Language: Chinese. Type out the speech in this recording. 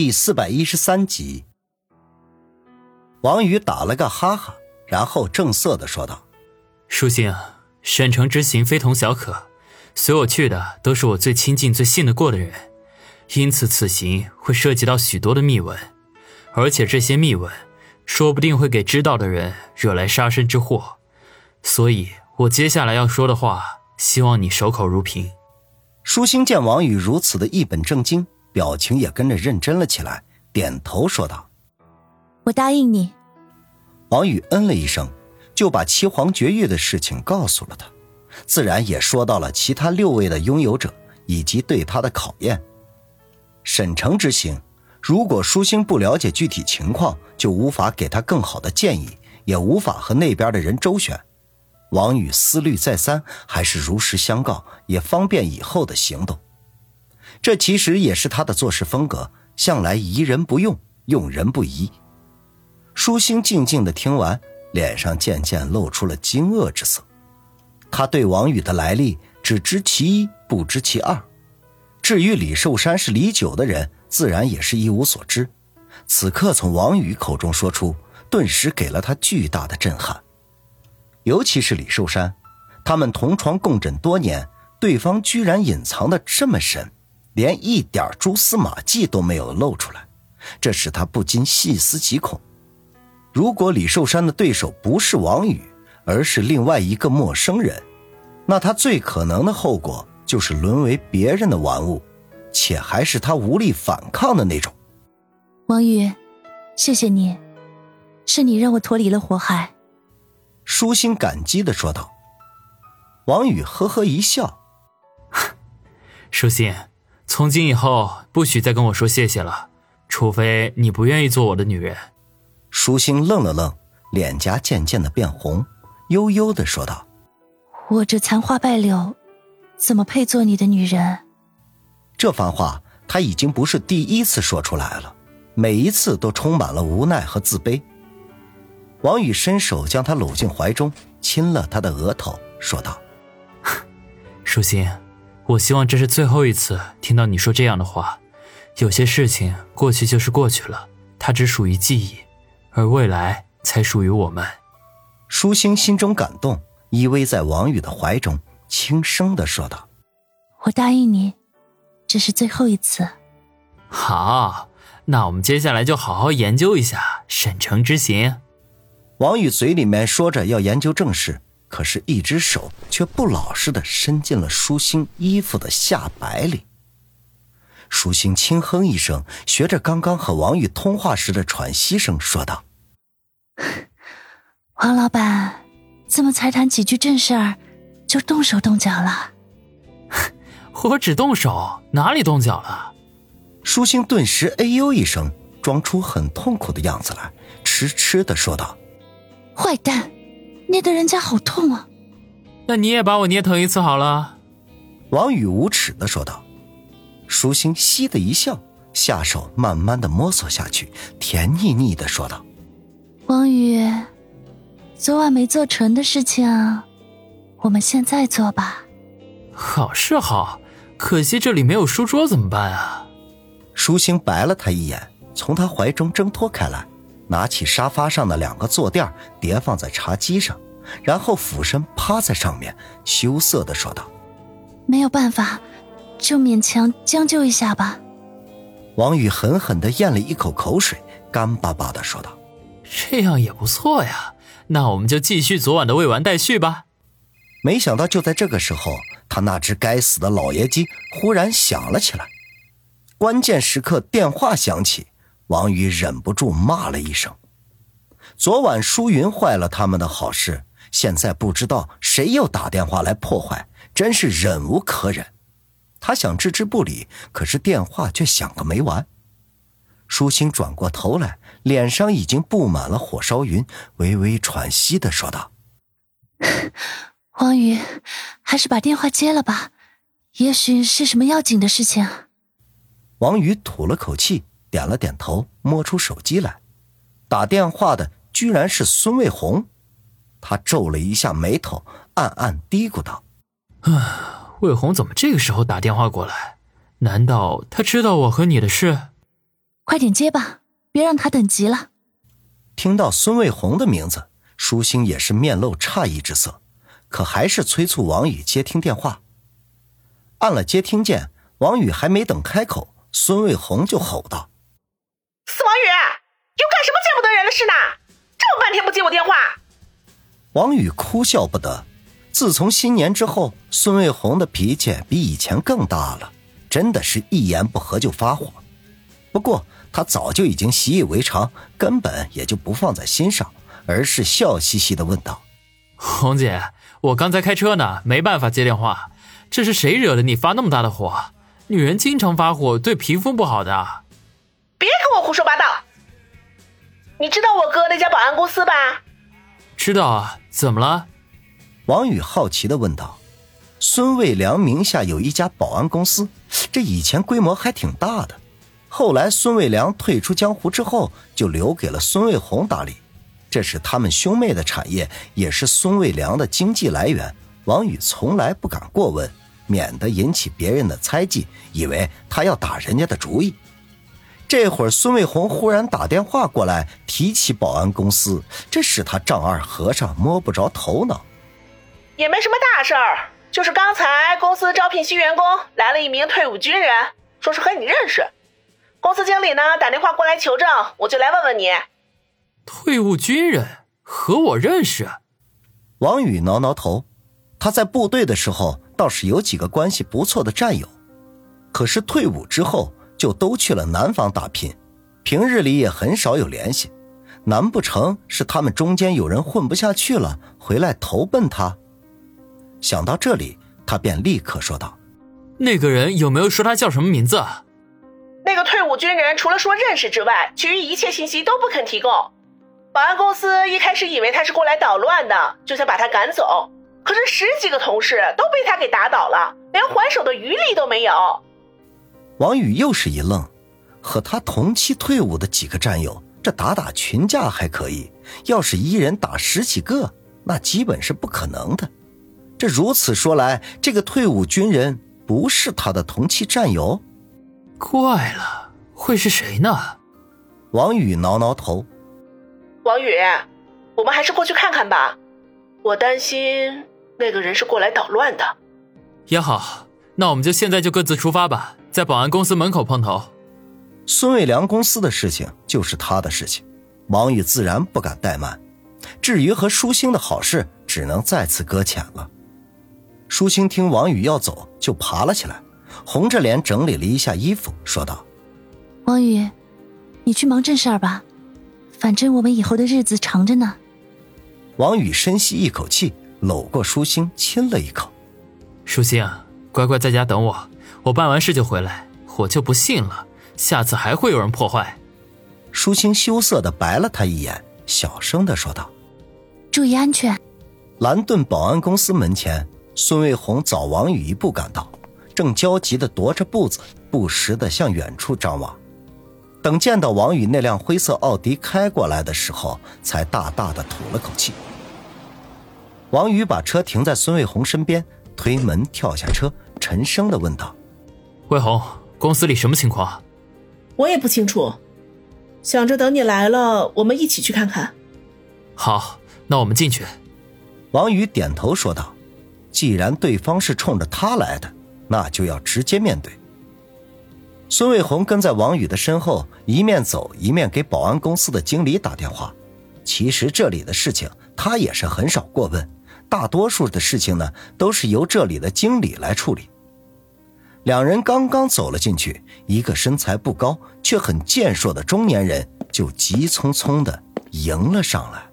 第四百一十三集，王宇打了个哈哈，然后正色的说道：“书信，沈城之行非同小可，随我去的都是我最亲近、最信得过的人，因此此行会涉及到许多的秘闻，而且这些秘闻说不定会给知道的人惹来杀身之祸，所以我接下来要说的话，希望你守口如瓶。”舒心见王宇如此的一本正经。表情也跟着认真了起来，点头说道：“我答应你。”王宇嗯了一声，就把七皇绝域的事情告诉了他，自然也说到了其他六位的拥有者以及对他的考验。沈城之行，如果舒心不了解具体情况，就无法给他更好的建议，也无法和那边的人周旋。王宇思虑再三，还是如实相告，也方便以后的行动。这其实也是他的做事风格，向来疑人不用，用人不疑。舒心静静的听完，脸上渐渐露出了惊愕之色。他对王宇的来历只知其一，不知其二。至于李寿山是李九的人，自然也是一无所知。此刻从王宇口中说出，顿时给了他巨大的震撼。尤其是李寿山，他们同床共枕多年，对方居然隐藏的这么深。连一点蛛丝马迹都没有露出来，这使他不禁细思极恐。如果李寿山的对手不是王宇，而是另外一个陌生人，那他最可能的后果就是沦为别人的玩物，且还是他无力反抗的那种。王宇，谢谢你，是你让我脱离了火海。舒心感激的说道。王宇呵呵一笑，舒心。从今以后，不许再跟我说谢谢了，除非你不愿意做我的女人。舒心愣了愣，脸颊渐渐的变红，悠悠的说道：“我这残花败柳，怎么配做你的女人？”这番话他已经不是第一次说出来了，每一次都充满了无奈和自卑。王宇伸手将她搂进怀中，亲了她的额头，说道：“ 舒心。”我希望这是最后一次听到你说这样的话。有些事情过去就是过去了，它只属于记忆，而未来才属于我们。舒心心中感动，依偎在王宇的怀中，轻声的说道：“我答应你，这是最后一次。”好，那我们接下来就好好研究一下沈城之行。王宇嘴里面说着要研究正事。可是，一只手却不老实的伸进了舒心衣服的下摆里。舒心轻哼一声，学着刚刚和王宇通话时的喘息声说道：“ 王老板，怎么才谈几句正事儿，就动手动脚了？” 我只动手，哪里动脚了？舒心顿时哎呦一声，装出很痛苦的样子来，痴痴的说道：“坏蛋！”捏得人家好痛啊！那你也把我捏疼一次好了。”王宇无耻的说道。舒心嘻的一笑，下手慢慢的摸索下去，甜腻腻的说道：“王宇，昨晚没做成的事情，我们现在做吧。”好是好，可惜这里没有书桌怎么办啊？舒心白了他一眼，从他怀中挣脱开来。拿起沙发上的两个坐垫叠放在茶几上，然后俯身趴在上面，羞涩的说道：“没有办法，就勉强将就一下吧。”王宇狠狠的咽了一口口水，干巴巴的说道：“这样也不错呀，那我们就继续昨晚的未完待续吧。”没想到就在这个时候，他那只该死的老爷机忽然响了起来，关键时刻电话响起。王宇忍不住骂了一声：“昨晚舒云坏了他们的好事，现在不知道谁又打电话来破坏，真是忍无可忍。”他想置之不理，可是电话却响个没完。舒心转过头来，脸上已经布满了火烧云，微微喘息的说道：“王宇，还是把电话接了吧，也许是什么要紧的事情。”王宇吐了口气。点了点头，摸出手机来，打电话的居然是孙卫红。他皱了一下眉头，暗暗嘀咕道：“啊，卫红怎么这个时候打电话过来？难道他知道我和你的事？”快点接吧，别让他等急了。听到孙卫红的名字，舒心也是面露诧异之色，可还是催促王宇接听电话。按了接听键，王宇还没等开口，孙卫红就吼道：“司王宇，又干什么见不得人的事呢？这么半天不接我电话！”王宇哭笑不得。自从新年之后，孙卫红的脾气比以前更大了，真的是一言不合就发火。不过他早就已经习以为常，根本也就不放在心上，而是笑嘻嘻的问道：“红姐，我刚才开车呢，没办法接电话。这是谁惹的你发那么大的火？女人经常发火，对皮肤不好的。你知道我哥那家保安公司吧？知道啊，怎么了？”王宇好奇的问道：“孙卫良名下有一家保安公司，这以前规模还挺大的。后来孙卫良退出江湖之后，就留给了孙卫红打理。这是他们兄妹的产业，也是孙卫良的经济来源。王宇从来不敢过问，免得引起别人的猜忌，以为他要打人家的主意。这会儿孙卫红忽然打电话过来，提起保安公司，这使他丈二和尚摸不着头脑。”也没什么大事儿，就是刚才公司招聘新员工，来了一名退伍军人，说是和你认识。公司经理呢打电话过来求证，我就来问问你。退伍军人和我认识？王宇挠挠头，他在部队的时候倒是有几个关系不错的战友，可是退伍之后就都去了南方打拼，平日里也很少有联系。难不成是他们中间有人混不下去了，回来投奔他？想到这里，他便立刻说道：“那个人有没有说他叫什么名字？”那个退伍军人除了说认识之外，其余一切信息都不肯提供。保安公司一开始以为他是过来捣乱的，就想把他赶走。可是十几个同事都被他给打倒了，连还手的余力都没有。王宇又是一愣，和他同期退伍的几个战友，这打打群架还可以，要是一人打十几个，那基本是不可能的。这如此说来，这个退伍军人不是他的同期战友？怪了，会是谁呢？王宇挠挠头。王宇，我们还是过去看看吧。我担心那个人是过来捣乱的。也好，那我们就现在就各自出发吧，在保安公司门口碰头。孙卫良公司的事情就是他的事情，王宇自然不敢怠慢。至于和舒心的好事，只能再次搁浅了。舒心听王宇要走，就爬了起来，红着脸整理了一下衣服，说道：“王宇，你去忙正事儿吧，反正我们以后的日子长着呢。”王宇深吸一口气，搂过舒心，亲了一口。舒心，乖乖在家等我，我办完事就回来。我就不信了，下次还会有人破坏。舒清羞涩的白了他一眼，小声的说道：“注意安全。”蓝盾保安公司门前。孙卫红早王宇一步赶到，正焦急的踱着步子，不时的向远处张望。等见到王宇那辆灰色奥迪开过来的时候，才大大的吐了口气。王宇把车停在孙卫红身边，推门跳下车，沉声的问道：“卫红，公司里什么情况？”“我也不清楚，想着等你来了，我们一起去看看。”“好，那我们进去。”王宇点头说道。既然对方是冲着他来的，那就要直接面对。孙卫红跟在王宇的身后，一面走一面给保安公司的经理打电话。其实这里的事情他也是很少过问，大多数的事情呢都是由这里的经理来处理。两人刚刚走了进去，一个身材不高却很健硕的中年人就急匆匆的迎了上来。